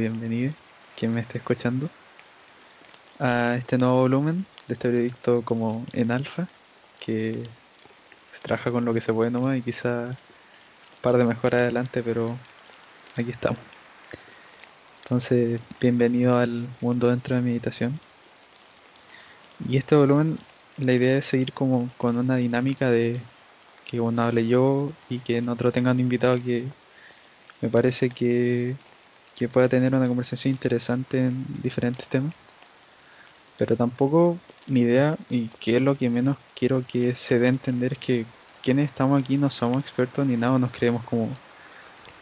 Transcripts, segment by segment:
bienvenido, quien me esté escuchando, a este nuevo volumen de este proyecto como en alfa, que se trabaja con lo que se puede nomás y quizá un par de mejoras adelante, pero aquí estamos. Entonces, bienvenido al mundo dentro de meditación. Y este volumen, la idea es seguir como con una dinámica de que uno hable yo y que en otro tenga un invitado que me parece que, que pueda tener una conversación interesante en diferentes temas. Pero tampoco mi idea, y que es lo que menos quiero que se dé a entender, es que quienes estamos aquí no somos expertos ni nada, nos creemos como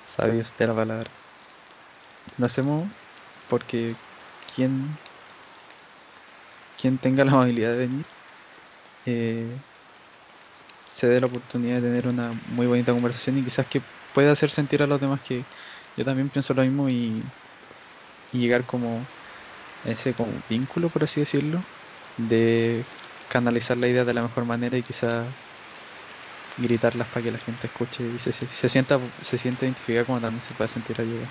sabios de la palabra. Lo hacemos porque quien, quien tenga la amabilidad de venir eh, se dé la oportunidad de tener una muy bonita conversación y quizás que pueda hacer sentir a los demás que yo también pienso lo mismo y, llegar como ese como vínculo, por así decirlo, de canalizar la idea de la mejor manera y quizás gritarlas para que la gente escuche y se, se, sienta se siente identificada como también se puede sentir ayuda.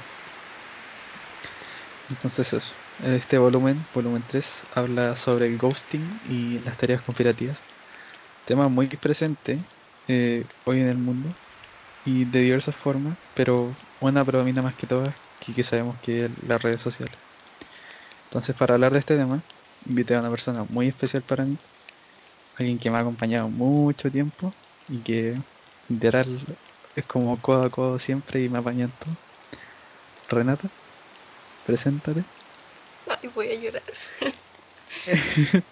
Entonces eso, este volumen, volumen 3, habla sobre el ghosting y las tareas conspirativas. Tema muy presente eh, hoy en el mundo y de diversas formas, pero una predomina más que todas, que, que sabemos que es las redes sociales. Entonces, para hablar de este tema, invité a una persona muy especial para mí, alguien que me ha acompañado mucho tiempo y que literal es como codo a codo siempre y me apaña en todo. Renata, preséntate. Ay, voy a llorar.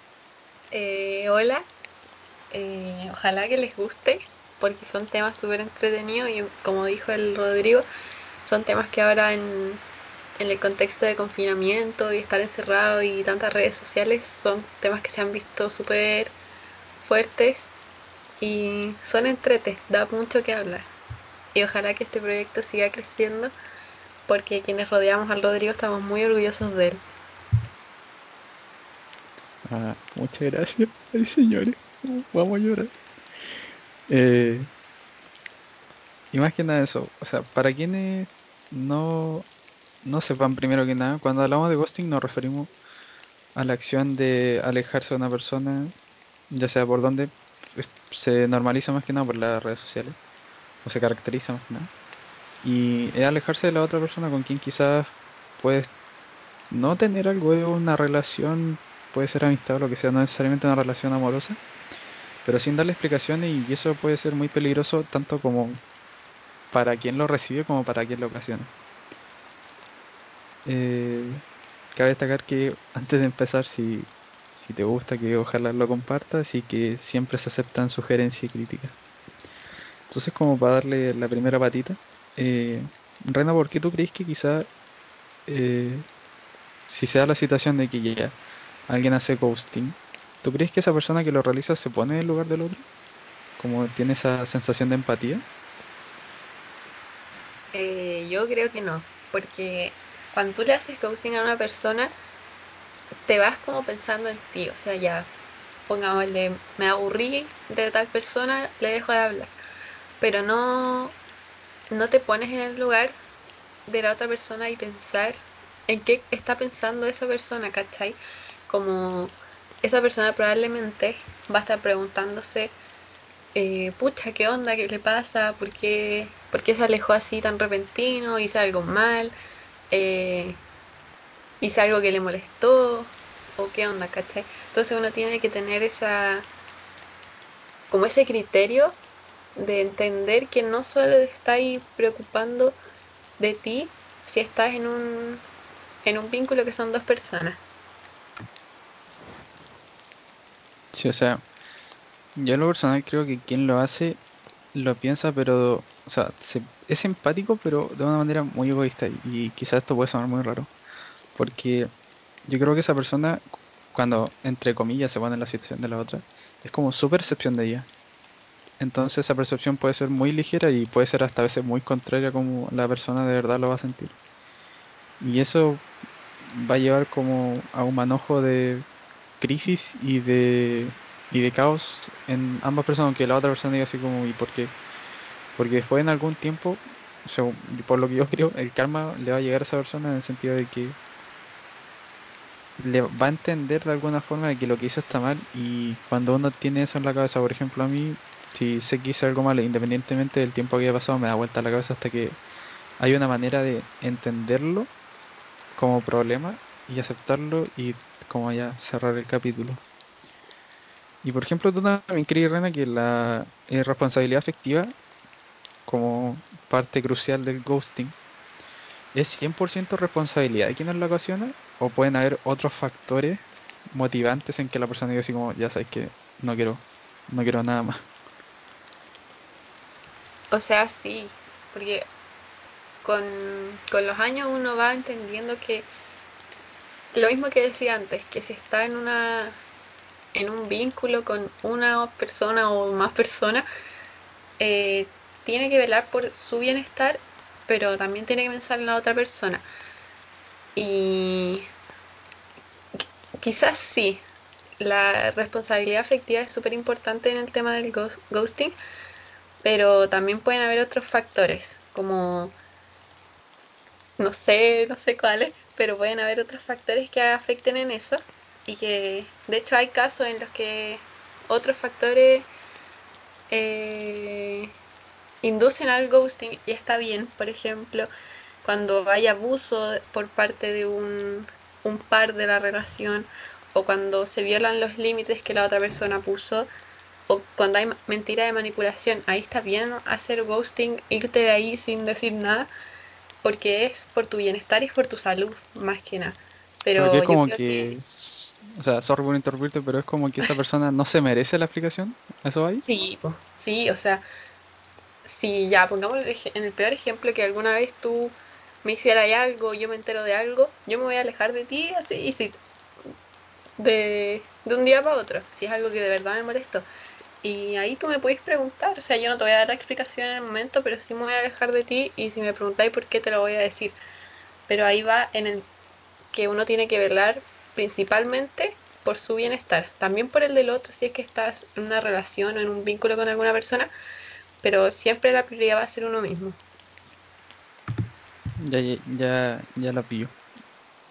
eh, hola, eh, ojalá que les guste porque son temas súper entretenidos y como dijo el Rodrigo, son temas que ahora en, en el contexto de confinamiento y estar encerrado y tantas redes sociales son temas que se han visto súper fuertes y son entretes, da mucho que hablar. Y ojalá que este proyecto siga creciendo porque quienes rodeamos al Rodrigo estamos muy orgullosos de él. Ah, muchas gracias. Señores, vamos a llorar. Eh, y más que nada eso, o sea, para quienes no, no sepan primero que nada, cuando hablamos de ghosting nos referimos a la acción de alejarse de una persona, ya sea por donde se normaliza más que nada por las redes sociales, o se caracteriza más que nada. Y es alejarse de la otra persona con quien quizás puedes no tener algo de una relación, puede ser amistad o lo que sea, no necesariamente una relación amorosa, pero sin darle explicaciones y eso puede ser muy peligroso tanto como para quien lo recibe como para quien lo ocasiona. Eh, cabe destacar que antes de empezar, si, si te gusta, que ojalá lo compartas y que siempre se aceptan sugerencias y críticas. Entonces, como para darle la primera patita, eh, Rena, ¿por qué tú crees que quizá eh, si se da la situación de que ya alguien hace ghosting, ¿tú crees que esa persona que lo realiza se pone en el lugar del otro? Como tiene esa sensación de empatía. Eh, yo creo que no, porque cuando tú le haces ghosting a una persona, te vas como pensando en ti, o sea, ya, pongámosle, me aburrí de tal persona, le dejo de hablar, pero no, no te pones en el lugar de la otra persona y pensar en qué está pensando esa persona, ¿cachai? Como esa persona probablemente va a estar preguntándose, eh, pucha, ¿qué onda? ¿Qué le pasa? ¿Por qué, ¿Por qué se alejó así tan repentino? ¿Hice algo mal? Eh, ¿Hice algo que le molestó? ¿O qué onda? ¿Cachai? Entonces uno tiene que tener esa, como ese criterio de entender que no solo te está preocupando de ti si estás en un, en un vínculo que son dos personas. Sí, o sea, yo en lo personal creo que quien lo hace lo piensa, pero, o sea, se, es empático, pero de una manera muy egoísta. Y, quizás esto puede sonar muy raro, porque yo creo que esa persona, cuando entre comillas se pone en la situación de la otra, es como su percepción de ella. Entonces esa percepción puede ser muy ligera y puede ser hasta a veces muy contraria como la persona de verdad lo va a sentir. Y eso va a llevar como a un manojo de crisis y de, y de caos en ambas personas, aunque la otra persona diga así como, ¿y por qué? Porque después en algún tiempo por lo que yo creo, el karma le va a llegar a esa persona en el sentido de que le va a entender de alguna forma de que lo que hizo está mal y cuando uno tiene eso en la cabeza, por ejemplo a mí, si sé que hice algo mal, independientemente del tiempo que haya pasado, me da vuelta la cabeza hasta que hay una manera de entenderlo como problema y aceptarlo y como ya cerrar el capítulo. Y por ejemplo, tú también crees, Rena, que la responsabilidad afectiva, como parte crucial del ghosting, ¿es 100% responsabilidad de quien la ocasiona? ¿O pueden haber otros factores motivantes en que la persona diga así como, ya sabes que no quiero, no quiero nada más? O sea, sí, porque con, con los años uno va entendiendo que lo mismo que decía antes, que si está en una en un vínculo con una persona o más personas, eh, tiene que velar por su bienestar, pero también tiene que pensar en la otra persona. Y quizás sí, la responsabilidad afectiva es súper importante en el tema del ghosting, pero también pueden haber otros factores, como no sé, no sé cuáles, pero pueden haber otros factores que afecten en eso y que de hecho hay casos en los que otros factores eh, inducen al ghosting y está bien, por ejemplo, cuando hay abuso por parte de un, un par de la relación o cuando se violan los límites que la otra persona puso o cuando hay mentira de manipulación, ahí está bien hacer ghosting, irte de ahí sin decir nada, porque es por tu bienestar y es por tu salud, más que nada. Pero es como que, o sea, sorry por interrumpirte, pero es como que esa persona no se merece la explicación, ¿eso hay? Sí, sí, o sea, si ya pongamos en el peor ejemplo que alguna vez tú me hicieras algo, yo me entero de algo, yo me voy a alejar de ti así, y si, de, de un día para otro, si es algo que de verdad me molestó. Y ahí tú me puedes preguntar, o sea, yo no te voy a dar la explicación en el momento, pero sí me voy a alejar de ti y si me preguntáis por qué te lo voy a decir. Pero ahí va en el que uno tiene que velar principalmente por su bienestar, también por el del otro si es que estás en una relación o en un vínculo con alguna persona, pero siempre la prioridad va a ser uno mismo. Ya, ya, ya la pillo.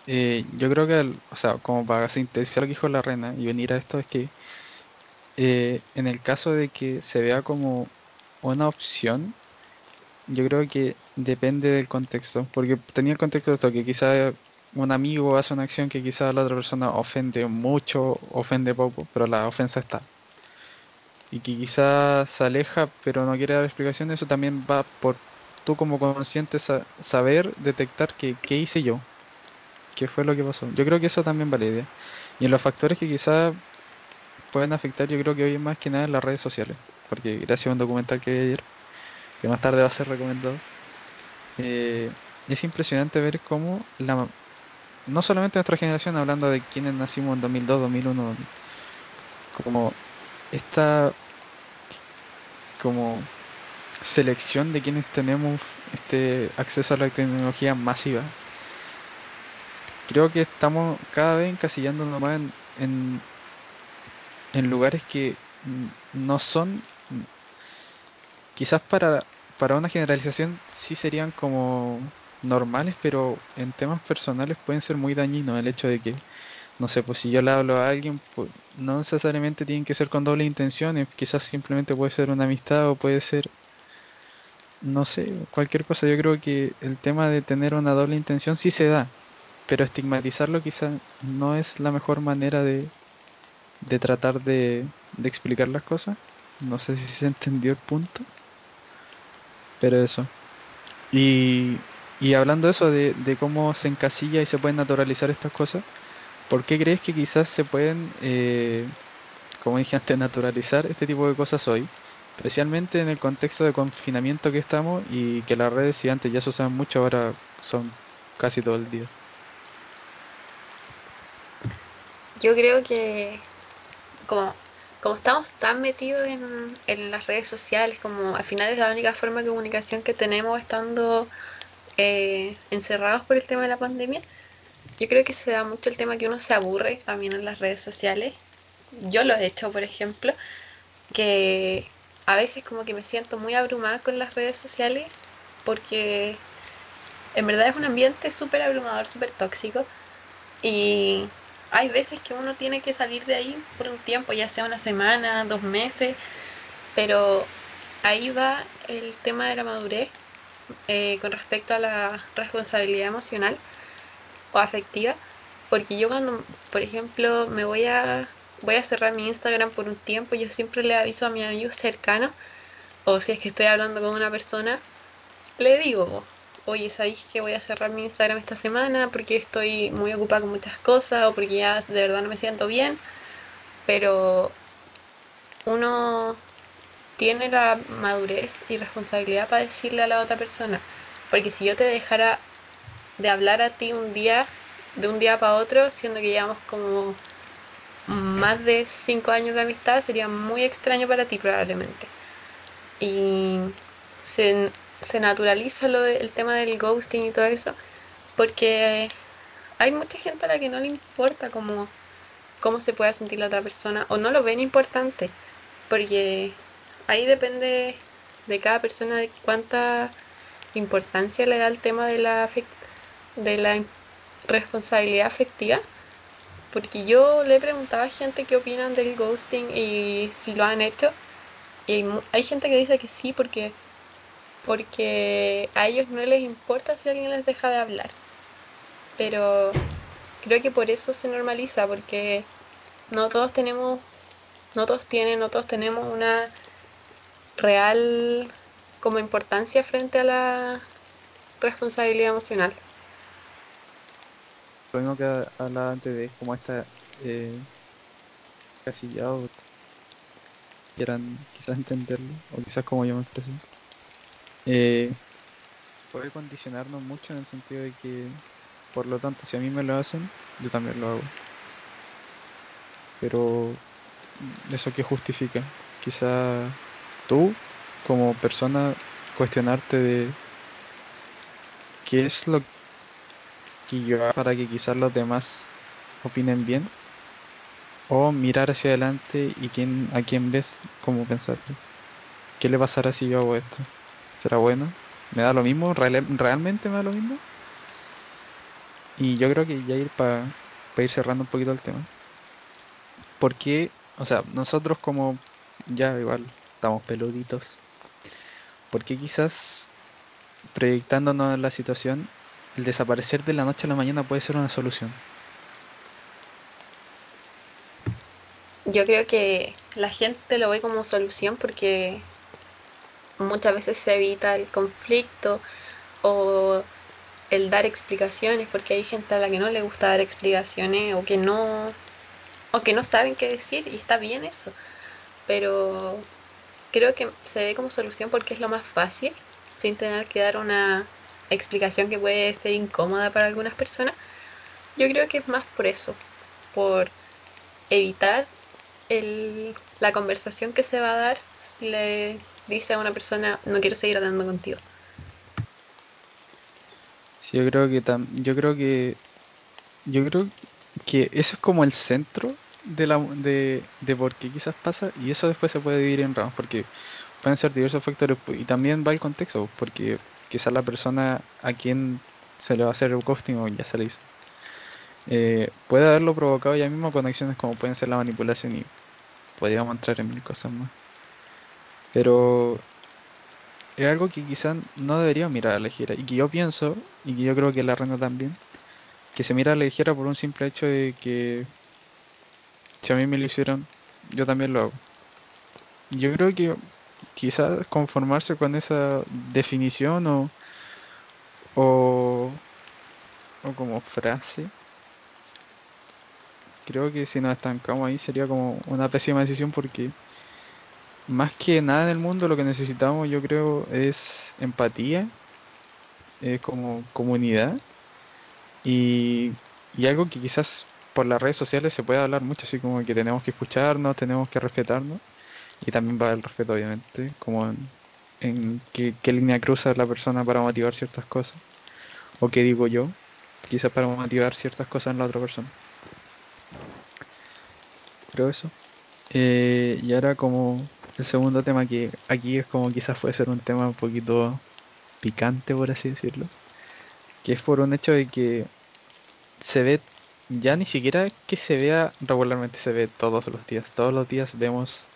Eh, yo creo que, o sea, como para sintetizar lo que dijo la reina y venir a esto, es que eh, en el caso de que se vea como una opción, yo creo que depende del contexto, porque tenía el contexto de esto, que quizá un amigo hace una acción que quizá la otra persona ofende mucho, ofende poco, pero la ofensa está. Y que quizá se aleja, pero no quiere dar explicaciones, eso también va por tú como consciente saber detectar qué hice yo, qué fue lo que pasó. Yo creo que eso también vale idea. Y en los factores que quizá pueden afectar, yo creo que hoy más que nada en las redes sociales, porque gracias a un documental que vi ayer, que más tarde va a ser recomendado, eh, es impresionante ver cómo la, no solamente nuestra generación, hablando de quienes nacimos en 2002, 2001, como esta como selección de quienes tenemos este acceso a la tecnología masiva. Creo que estamos cada vez encasillándonos más en, en, en lugares que no son, quizás para, para una generalización sí serían como normales, pero en temas personales pueden ser muy dañinos. El hecho de que, no sé, pues si yo le hablo a alguien, pues no necesariamente tienen que ser con doble intenciones, quizás simplemente puede ser una amistad o puede ser, no sé, cualquier cosa. Yo creo que el tema de tener una doble intención sí se da, pero estigmatizarlo quizás no es la mejor manera de, de tratar de, de explicar las cosas. No sé si se entendió el punto. Pero eso. Y y hablando de eso, de, cómo se encasilla y se pueden naturalizar estas cosas, ¿por qué crees que quizás se pueden, eh, como dije antes, naturalizar este tipo de cosas hoy? Especialmente en el contexto de confinamiento que estamos y que las redes, si antes ya se usaban mucho, ahora son casi todo el día. Yo creo que como, estamos tan metidos en, en las redes sociales, como al final es la única forma de comunicación que tenemos estando eh, encerrados por el tema de la pandemia, yo creo que se da mucho el tema que uno se aburre también en las redes sociales. Yo lo he hecho, por ejemplo, que a veces como que me siento muy abrumada con las redes sociales porque en verdad es un ambiente súper abrumador, súper tóxico y hay veces que uno tiene que salir de ahí por un tiempo, ya sea una semana, dos meses, pero ahí va el tema de la madurez eh, con respecto a la responsabilidad emocional o afectiva, porque yo cuando, por ejemplo, me voy a voy a cerrar mi Instagram por un tiempo, yo siempre le aviso a mis amigos cercanos, o si es que estoy hablando con una persona, le digo, oye, ¿sabéis que voy a cerrar mi Instagram esta semana porque estoy muy ocupada con muchas cosas o porque ya de verdad no me siento bien? Pero uno tiene la madurez y responsabilidad para decirle a la otra persona. Porque si yo te dejara de hablar a ti un día, de un día para otro, siendo que llevamos como más de cinco años de amistad, sería muy extraño para ti probablemente. Y se, se naturaliza lo del tema del ghosting y todo eso, porque hay mucha gente a la que no le importa cómo, cómo se pueda sentir la otra persona o no lo ven importante, porque ahí depende de cada persona de cuánta importancia le da el tema de la, de la responsabilidad afectiva. Porque yo le preguntaba a gente qué opinan del ghosting y si lo han hecho. Y hay gente que dice que sí porque porque a ellos no les importa si alguien les deja de hablar. Pero creo que por eso se normaliza, porque no todos tenemos, no todos tienen, no todos tenemos una real como importancia frente a la responsabilidad emocional. Lo mismo que hablaba antes de cómo está eh, casillado, quieran quizás entenderlo, o quizás como yo me expresé eh, puede condicionarnos mucho en el sentido de que, por lo tanto, si a mí me lo hacen, yo también lo hago. Pero, ¿eso qué justifica? Quizá tú, como persona, cuestionarte de qué es lo que yo para que quizás los demás opinen bien. O mirar hacia adelante y quién, a quién ves, cómo pensar. ¿Qué le pasará si yo hago esto? será bueno. Me da lo mismo, realmente me da lo mismo. Y yo creo que ya ir para ir cerrando un poquito el tema. Porque, o sea, nosotros como ya igual estamos peluditos. Porque quizás proyectándonos la situación, el desaparecer de la noche a la mañana puede ser una solución. Yo creo que la gente lo ve como solución porque muchas veces se evita el conflicto o el dar explicaciones porque hay gente a la que no le gusta dar explicaciones o que no o que no saben qué decir y está bien eso pero creo que se ve como solución porque es lo más fácil sin tener que dar una explicación que puede ser incómoda para algunas personas yo creo que es más por eso por evitar el, la conversación que se va a dar si le dice a una persona, no quiero seguir hablando contigo. Yo creo que yo creo que yo creo que eso es como el centro de la de, de por qué quizás pasa y eso después se puede dividir en ramas porque pueden ser diversos factores y también va el contexto porque quizás la persona a quien se le va a hacer el ghosting o ya se le hizo eh, puede haberlo provocado ya mismo con acciones como pueden ser la manipulación y podríamos entrar en mil cosas más pero es algo que quizás no debería mirar a la ligera. Y que yo pienso, y que yo creo que la reina también, que se mira a la ligera por un simple hecho de que si a mí me lo hicieron, yo también lo hago. Yo creo que quizás conformarse con esa definición o, o, o como frase, creo que si nos estancamos ahí sería como una pésima decisión porque más que nada en el mundo lo que necesitamos yo creo es empatía, eh, como comunidad y, y, algo que quizás por las redes sociales se puede hablar mucho, así como que tenemos que escucharnos, tenemos que respetarnos y también va el respeto obviamente, como en, en qué, línea cruza la persona para motivar ciertas cosas o qué digo yo, quizás para motivar ciertas cosas en la otra persona. Creo eso. Eh, y ahora como el segundo tema que aquí es como quizás puede ser un tema un poquito picante, por así decirlo, que es por un hecho de que se ve, ya ni siquiera que se vea regularmente, se ve todos los días. Todos los días vemos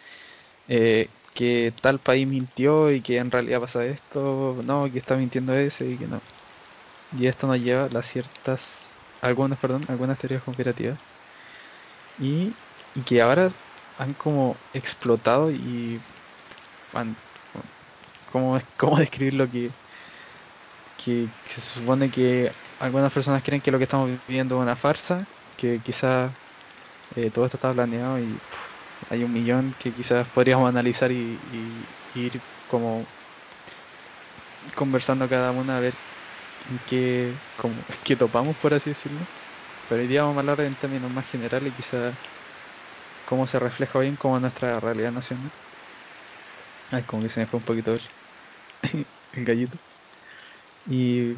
eh, que tal país mintió y que en realidad pasa esto, no, que está mintiendo ese y que no. Y esto nos lleva a las ciertas, algunas, perdón, algunas teorías conspirativas. Y, y que ahora han como explotado y han, ¿cómo, cómo describir que, que, se supone que algunas personas creen que lo que estamos viviendo es una farsa, que quizás eh, todo esto está planeado y hay un millón que quizás podríamos analizar y, ir como conversando cada una a ver en qué, como, qué topamos, por así decirlo. Pero hoy día vamos a hablar en términos más generales quizás cómo se refleja bien como nuestra realidad nacional. Ay, como que se me fue un poquito el, gallito. Y,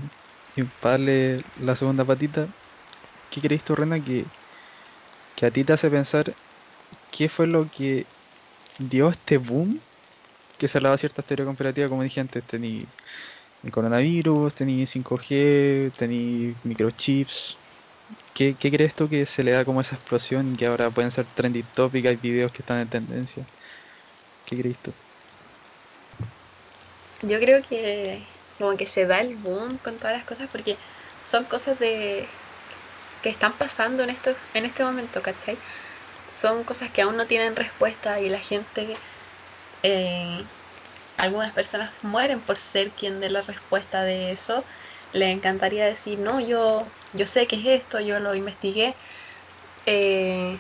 y para darle la segunda patita, ¿qué crees tú, Rena, que, que a ti te hace pensar qué fue lo que dio este boom que se hablaba ciertas teorías conspirativas, como dije antes, tení el coronavirus, tení 5G, tení microchips. ¿Qué, ¿Qué crees tú que se le da como esa explosión que ahora pueden ser trending topic, hay videos que están en tendencia? ¿Qué crees tú? Yo creo que como que se da el boom con todas las cosas porque son cosas de que están pasando en esto, en este momento, ¿cachai? Son cosas que aún no tienen respuesta y la gente, eh, algunas personas mueren por ser quien dé la respuesta de eso. Le encantaría decir, no, yo, yo sé qué es esto, yo lo investigué. Eh,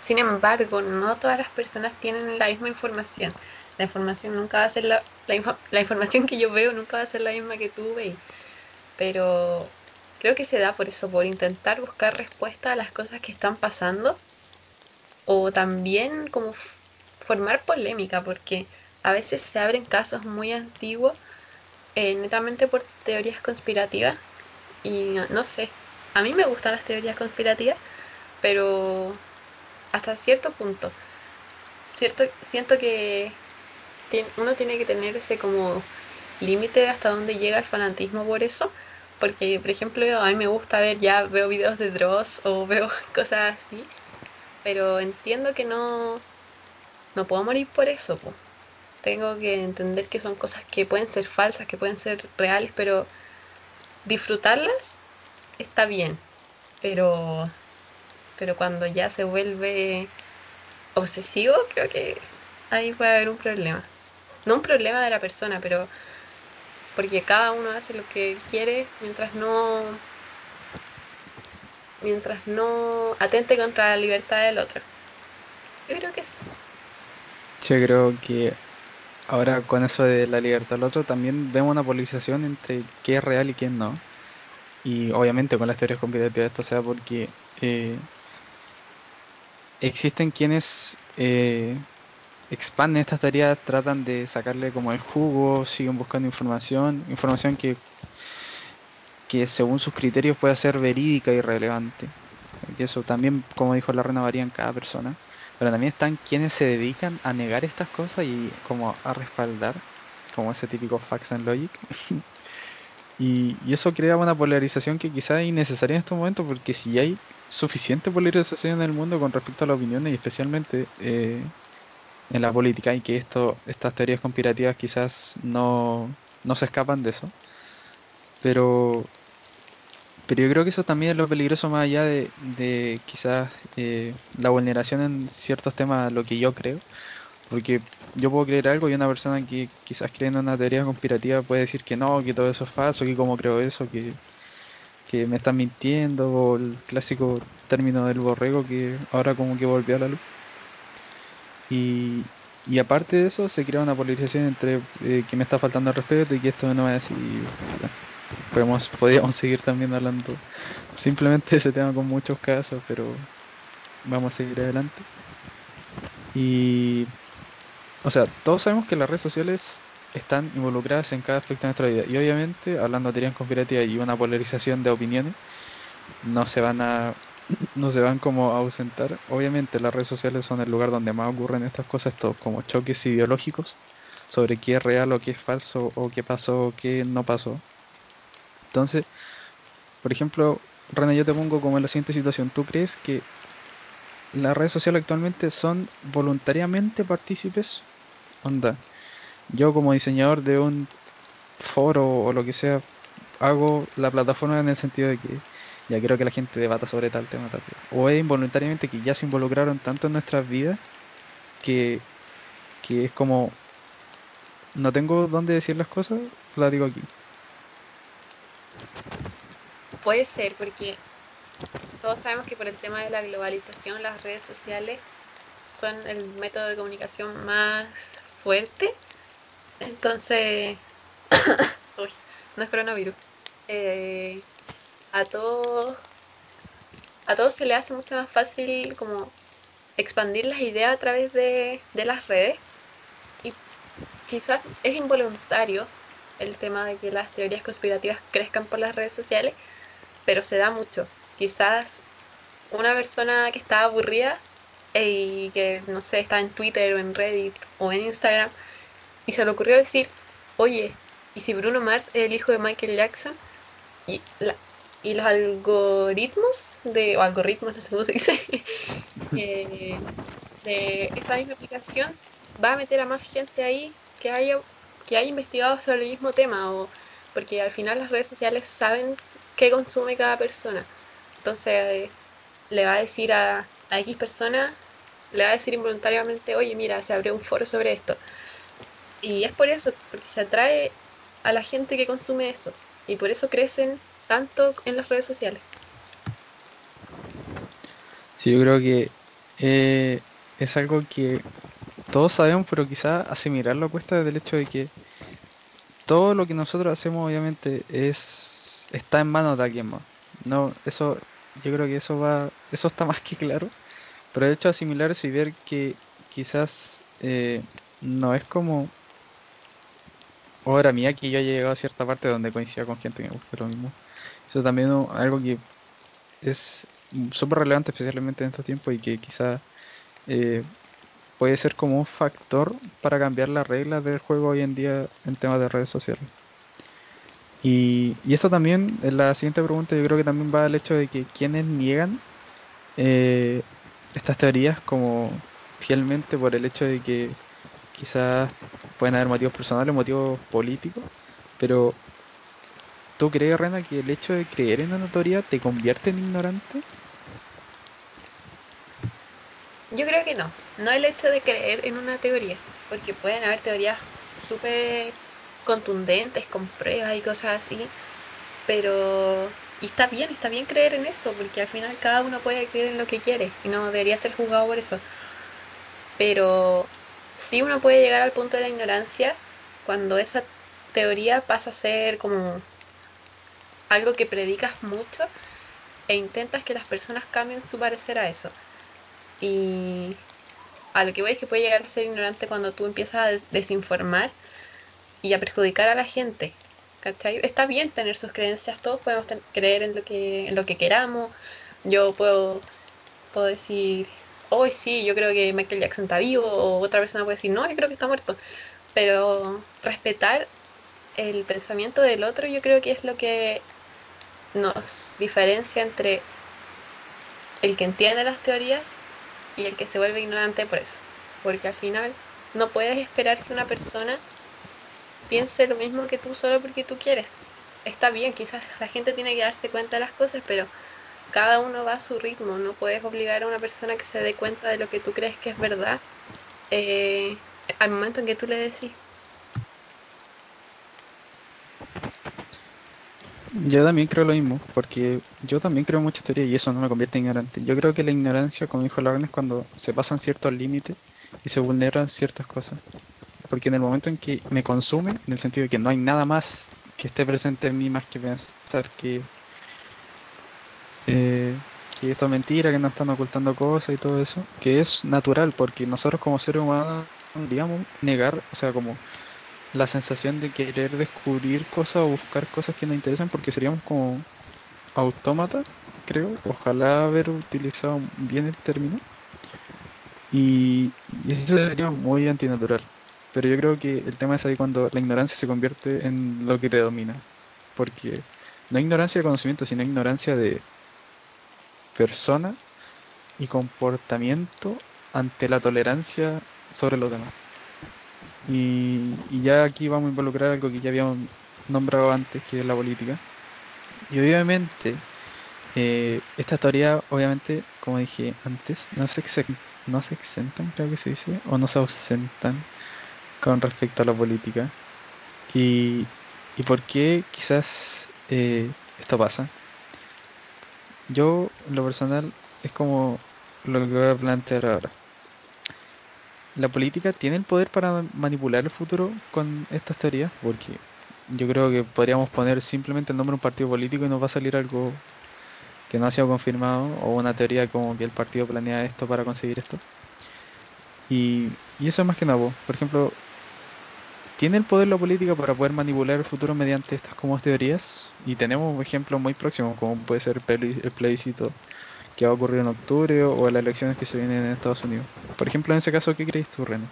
sin embargo, no todas las personas tienen la misma información. La información nunca va a ser la, la, información que yo veo nunca va a ser la misma que tú veis. Pero creo que se da por eso, por intentar buscar respuesta a las cosas que están pasando. O también como formar polémica, porque a veces se abren casos muy antiguos, eh, netamente por teorías conspirativas. Y no, sé, a mí me gustan las teorías conspirativas, pero hasta cierto punto. Cierto, siento que uno tiene que tener ese como límite hasta dónde llega el fanatismo por eso. Porque, por ejemplo, a mí me gusta ver, ya veo videos de Dross o veo cosas así, pero entiendo que no, no puedo morir por eso. Tengo que entender que son cosas que pueden ser falsas, que pueden ser reales, pero disfrutarlas está bien. Pero, pero cuando ya se vuelve obsesivo, creo que ahí puede haber un problema. No un problema de la persona, pero porque cada uno hace lo que quiere mientras no mientras no atente contra la libertad del otro. Yo creo que sí. Yo creo que ahora con eso de la libertad del otro también vemos una polarización entre qué es real y qué no. Y obviamente con las teorías conspirativas esto sea porque eh, existen quienes eh, expanden estas teorías, tratan de sacarle como el jugo, siguen buscando información, información que, que según sus criterios puede ser verídica y relevante. Y eso también, como dijo la reina, varía en cada persona. Pero también están quienes se dedican a negar estas cosas y como a respaldar, como ese típico facts and logic. y, eso crea una polarización que quizás es innecesaria en estos momentos porque si hay suficiente polarización en el mundo con respecto a las opiniones y especialmente eh, en la política y que esto, estas teorías conspirativas quizás no, no se escapan de eso. Pero, pero yo creo que eso también es lo peligroso más allá de, quizás eh, la vulneración en ciertos temas, lo que yo creo. Porque yo puedo creer algo y una persona que quizás cree en una teoría conspirativa puede decir que no, que todo eso es falso, que como creo eso, que, me están mintiendo, o el clásico término del borrego que ahora como que volvió a la luz. Y, y aparte de eso, se crea una polarización entre eh, que me está faltando el respeto y que esto no es así. Podemos, podríamos seguir también hablando simplemente de ese tema con muchos casos, pero vamos a seguir adelante. Y, o sea, todos sabemos que las redes sociales están involucradas en cada aspecto de nuestra vida. Y obviamente, hablando de teorías conspirativas y una polarización de opiniones, no se van a no se van como a ausentar. Obviamente las redes sociales son el lugar donde más ocurren estas cosas, estos como choques ideológicos, sobre qué es real o qué es falso o qué pasó o qué no pasó. Entonces, por ejemplo, René, yo te pongo como en la siguiente situación. ¿Tú crees que las redes sociales actualmente son voluntariamente partícipes? Onda, yo como diseñador de un foro o lo que sea, hago la plataforma en el sentido de que ya quiero que la gente debata sobre tal tema, tal O es involuntariamente que ya se involucraron tanto en nuestras vidas que, que es como no tengo dónde decir las cosas, la digo aquí. Puede ser, porque todos sabemos que por el tema de la globalización las redes sociales son el método de comunicación más fuerte. Entonces, no es coronavirus. Eh, a todos a todos se le hace mucho más fácil como expandir las ideas a través de, de las redes y quizás es involuntario el tema de que las teorías conspirativas crezcan por las redes sociales, pero se da mucho. Quizás una persona que está aburrida y que, no sé, está en Twitter o en Reddit o en Instagram y se le ocurrió decir, oye, ¿y si Bruno Mars es el hijo de Michael Jackson? Y, y los algoritmos, de, o algoritmos, no sé cómo se dice, eh, de esa misma aplicación va a meter a más gente ahí que haya, que haya investigado sobre el mismo tema, o porque al final las redes sociales saben qué consume cada persona. Entonces le va a decir a, a X persona, le va a decir involuntariamente, oye, mira, se abrió un foro sobre esto. Y es por eso, porque se atrae a la gente que consume eso. Y por eso crecen tanto en las redes sociales. Sí, yo creo que eh, es algo que todos sabemos, pero quizás asimilarlo cuesta desde el hecho de que todo lo que nosotros hacemos obviamente es está en manos de alguien más. No, eso yo creo que eso va, eso está más que claro. Pero el hecho de asimilar eso y ver que quizás eh, no es como obra mía que yo haya llegado a cierta parte donde coincida con gente que me gusta lo mismo. Eso también es algo que es súper relevante especialmente en estos tiempos y que quizás eh, puede ser como un factor para cambiar las reglas del juego hoy en día en temas de redes sociales. Y, y esto también, en la siguiente pregunta, yo creo que también va al hecho de que quienes niegan eh, estas teorías como fielmente por el hecho de que quizás pueden haber motivos personales, motivos políticos, pero ¿tú crees, Rena, que el hecho de creer en una teoría te convierte en ignorante? Yo creo que no. No el hecho de creer en una teoría, porque pueden haber teorías súper contundentes, con pruebas y cosas así, pero... Y está bien, está bien creer en eso, porque al final cada uno puede creer en lo que quiere y no debería ser juzgado por eso. Pero sí uno puede llegar al punto de la ignorancia cuando esa teoría pasa a ser como algo que predicas mucho e intentas que las personas cambien su parecer a eso. Y a lo que voy es que puede llegar a ser ignorante cuando tú empiezas a desinformar y a perjudicar a la gente. ¿Cachai? Está bien tener sus creencias, todos podemos creer en lo que, en lo que queramos. Yo puedo, puedo decir, hoy sí, yo creo que Michael Jackson está vivo, o otra persona puede decir, no, yo creo que está muerto. Pero respetar el pensamiento del otro yo creo que es lo que nos diferencia entre el que entiende las teorías y el que se vuelve ignorante por eso. Porque al final no puedes esperar que una persona piense lo mismo que tú solo porque tú quieres. Está bien, quizás la gente tiene que darse cuenta de las cosas, pero cada uno va a su ritmo. No puedes obligar a una persona que se dé cuenta de lo que tú crees que es verdad eh, al momento en que tú le decís. Yo también creo lo mismo, porque yo también creo en muchas teorías y eso no me convierte en ignorante. Yo creo que la ignorancia, como dijo Lauren, es cuando se pasan ciertos límites y se vulneran ciertas cosas. Porque en el momento en que me consume, en el sentido de que no hay nada más que esté presente en mí más que pensar que, eh, que esto es mentira, que no están ocultando cosas y todo eso, que es natural, porque nosotros como seres humanos, digamos, negar, o sea, como la sensación de querer descubrir cosas o buscar cosas que nos interesan porque seríamos como autómata, creo. Ojalá haber utilizado bien el término. Y, y eso sería muy antinatural. pero yo creo que el tema es ahí cuando la ignorancia se convierte en lo que te domina. Porque no ignorancia de conocimiento, sino ignorancia de persona y comportamiento ante la tolerancia sobre los demás. Y, y ya aquí vamos a involucrar algo que ya habíamos nombrado antes, que es la política. Y obviamente, eh, esta teoría, obviamente, como dije antes, no se, no se exentan, creo que se dice, o no se ausentan con respecto a la política. Y, y por qué quizás eh, esto pasa. Yo, en lo personal, es como lo que voy a plantear ahora. La política tiene el poder para manipular el futuro con estas teorías, porque yo creo que podríamos poner simplemente el nombre de un partido político y nos va a salir algo que no ha sido confirmado, o una teoría como que el partido planea esto para conseguir esto. Y, eso es más que nada, po. por ejemplo, ¿tiene el poder la política para poder manipular el futuro mediante estas como teorías? Y tenemos ejemplos muy próximos, como puede ser el plebiscito que va a en octubre o las elecciones que se vienen en Estados Unidos. Por ejemplo, en ese caso, ¿qué crees tú, René?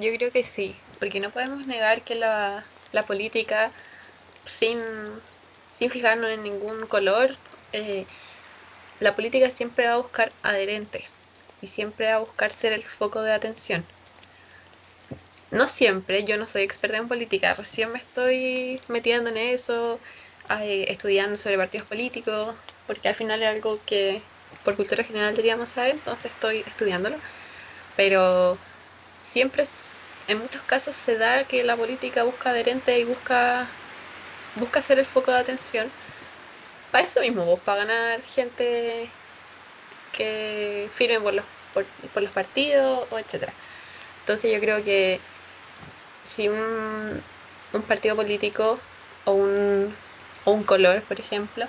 Yo creo que sí, porque no podemos negar que la, la política, sin, sin fijarnos en ningún color, eh, la política siempre va a buscar adherentes y siempre va a buscar ser el foco de atención. No siempre, yo no soy experta en política, recién me estoy metiendo en eso, eh, estudiando sobre partidos políticos, porque al final es algo que por cultura general deberíamos saber, entonces estoy estudiándolo. Pero siempre, en muchos casos, se da que la política busca adherentes y busca, busca ser el foco de atención. Para eso mismo, vos, para ganar gente que firme por los, por, los partidos o etcétera. Entonces yo creo que si un, un partido político o un, o un color, por ejemplo,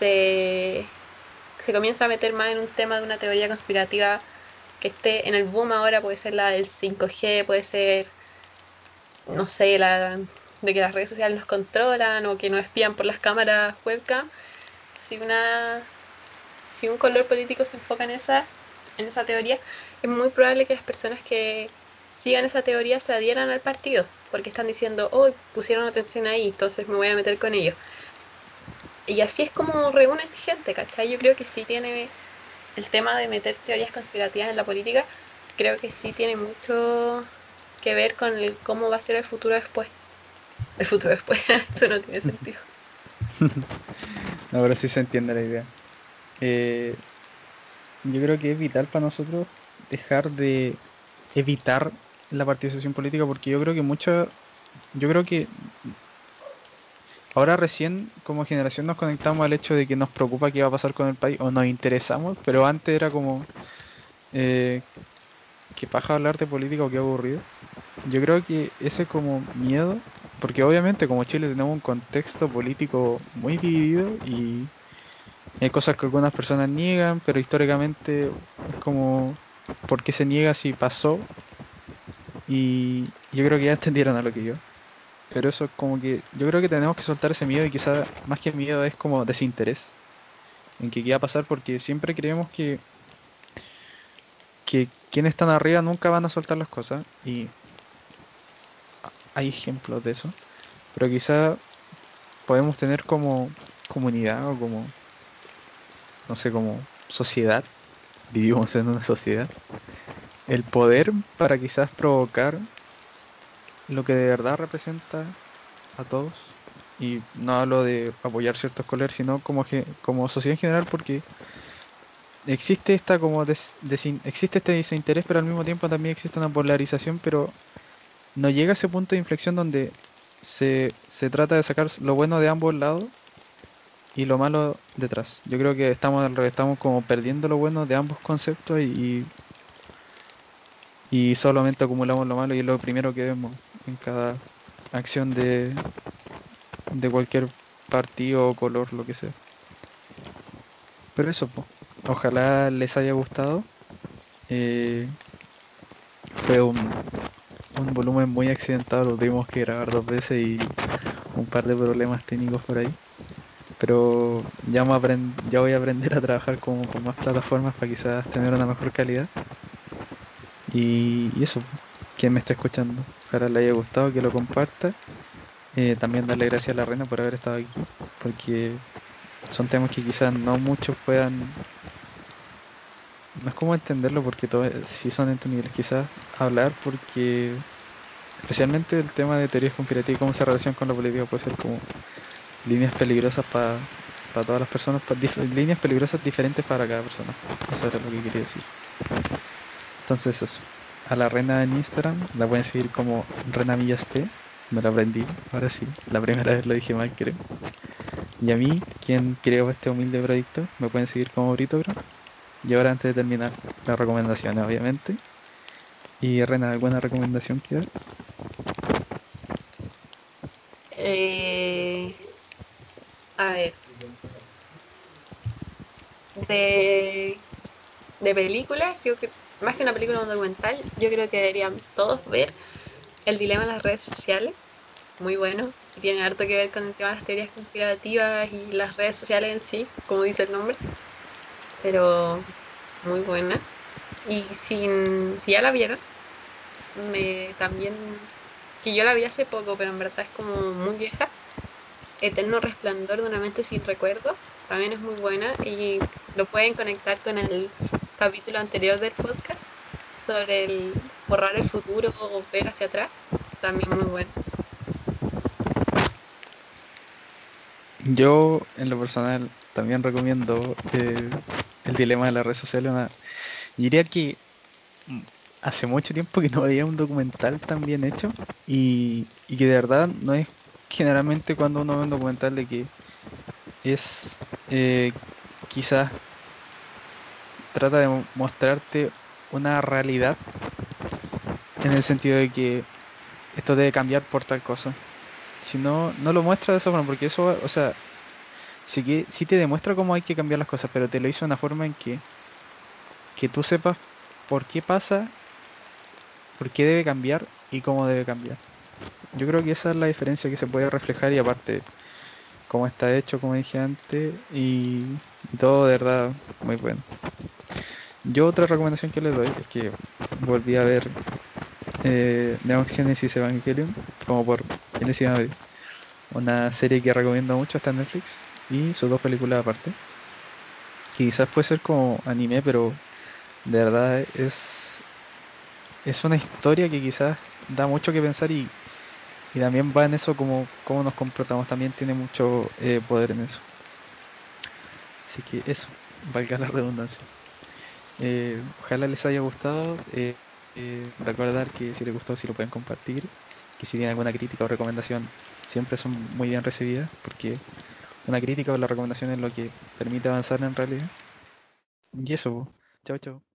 se, comienza a meter más en un tema de una teoría conspirativa que esté en el boom ahora, puede ser la del 5G, puede ser, no sé, la de que las redes sociales nos controlan o que nos espían por las cámaras webcam. Si una si un color político se enfoca en esa en esa teoría, es muy probable que las personas que sigan esa teoría se adhieran al partido, porque están diciendo, oh, pusieron atención ahí, entonces me voy a meter con ellos. Y así es como reúnen gente, ¿cachai? Yo creo que sí tiene el tema de meter teorías conspirativas en la política, creo que sí tiene mucho que ver con el cómo va a ser el futuro después. El futuro después, eso no tiene sentido. Ahora sí se entiende la idea. Eh, yo creo que es vital para nosotros dejar de evitar la participación política porque yo creo que mucha, yo creo que ahora recién como generación nos conectamos al hecho de que nos preocupa qué va a pasar con el país o nos interesamos, pero antes era como eh, que paja hablar de política o qué aburrido. Yo creo que ese como miedo, porque obviamente como Chile tenemos un contexto político muy dividido y hay cosas que algunas personas niegan, pero históricamente es como, ¿por qué se niega si pasó? Y yo creo que ya entendieron a lo que yo. Pero eso es como que, yo creo que tenemos que soltar ese miedo y quizás más que miedo es como desinterés en que qué va pasar porque siempre creemos que, que quienes están arriba nunca van a soltar las cosas y hay ejemplos de eso. Pero quizá podemos tener como comunidad o como, no sé, como sociedad, vivimos en una sociedad, el poder para quizás provocar lo que de verdad representa a todos. Y no hablo de apoyar ciertos colores, sino como, como sociedad en general, porque existe esta como existe este desinterés, pero al mismo tiempo también existe una polarización, pero no llega a ese punto de inflexión donde se, se trata de sacar lo bueno de ambos lados y lo malo detrás. Yo creo que estamos estamos como perdiendo lo bueno de ambos conceptos y, y solamente acumulamos lo malo y es lo primero que vemos en cada acción de, de cualquier partido o color, lo que sea. Pero eso, ojalá les haya gustado. Eh, fue un, un volumen muy accidentado, lo tuvimos que grabar dos veces y un par de problemas técnicos por ahí. Pero ya, ya voy a aprender a trabajar con, con más plataformas para quizás tener una mejor calidad. Y, eso, quien me está escuchando, ojalá le haya gustado, que lo comparta. Eh, también darle gracias a la reina por haber estado aquí, porque son temas que quizás no muchos puedan... No es como entenderlo porque todos sí son entendibles, quizás hablar porque especialmente el tema de teorías conspirativas y cómo se relaciona con la política puede ser como líneas peligrosas para todas las personas, líneas peligrosas diferentes para cada persona. Eso era lo que quería decir. Entonces eso. A la reina en Instagram la pueden seguir como Rena Millas P. Me la aprendí, ahora sí. La primera vez lo dije mal, creo. Y a mí, quien creo este humilde proyecto, me pueden seguir como Britogro. Y ahora antes de terminar, las recomendaciones, obviamente. Y Rena, ¿alguna recomendación que dar? Eh, a ver. De, de películas, yo creo, más que una película, documental, yo creo que deberían todos ver El dilema de las redes sociales. Muy bueno. Tiene harto que ver con el tema de las teorías conspirativas y las redes sociales en sí, como dice el nombre. Pero muy buena. Y sin, si ya la vieron, me también que yo la vi hace poco, pero en verdad es como muy vieja. Eterno Resplandor de una mente sin recuerdo, también es muy buena y lo pueden conectar con el capítulo anterior del podcast sobre el borrar el futuro o ver hacia atrás, también muy bueno. Yo, en lo personal, también recomiendo eh, El dilema de las redes sociales. Una... Diría que hace mucho tiempo que no veía un documental tan bien hecho y, y que de verdad no es generalmente cuando uno ve un documental de que es eh, quizás trata de mostrarte una realidad en el sentido de que esto debe cambiar por tal cosa. Si no, no lo muestra de esa forma, porque eso, o sea, sí, que, sí te demuestra cómo hay que cambiar las cosas, pero te lo hizo de una forma en que, que tú sepas por qué pasa por qué debe cambiar y cómo debe cambiar. Yo creo que esa es la diferencia que se puede reflejar y aparte cómo está hecho, como dije antes, y, todo de verdad muy bueno. Yo otra recomendación que les doy es que volví a ver eh, Neon Genesis Evangelion, como por enésima vez. Una serie que recomiendo mucho, en Netflix, y sus dos películas aparte. quizás puede ser como anime, pero de verdad es es una historia que quizás da mucho que pensar y, también va en eso como, como nos comportamos, también tiene mucho eh, poder en eso. Así que eso, valga la redundancia. Eh, ojalá les haya gustado. Eh, recordar que si les gustó, si lo pueden compartir. Que si tienen alguna crítica o recomendación, siempre son muy bien recibidas. Porque una crítica o la recomendación es lo que permite avanzar en realidad. Y eso, chao, chao.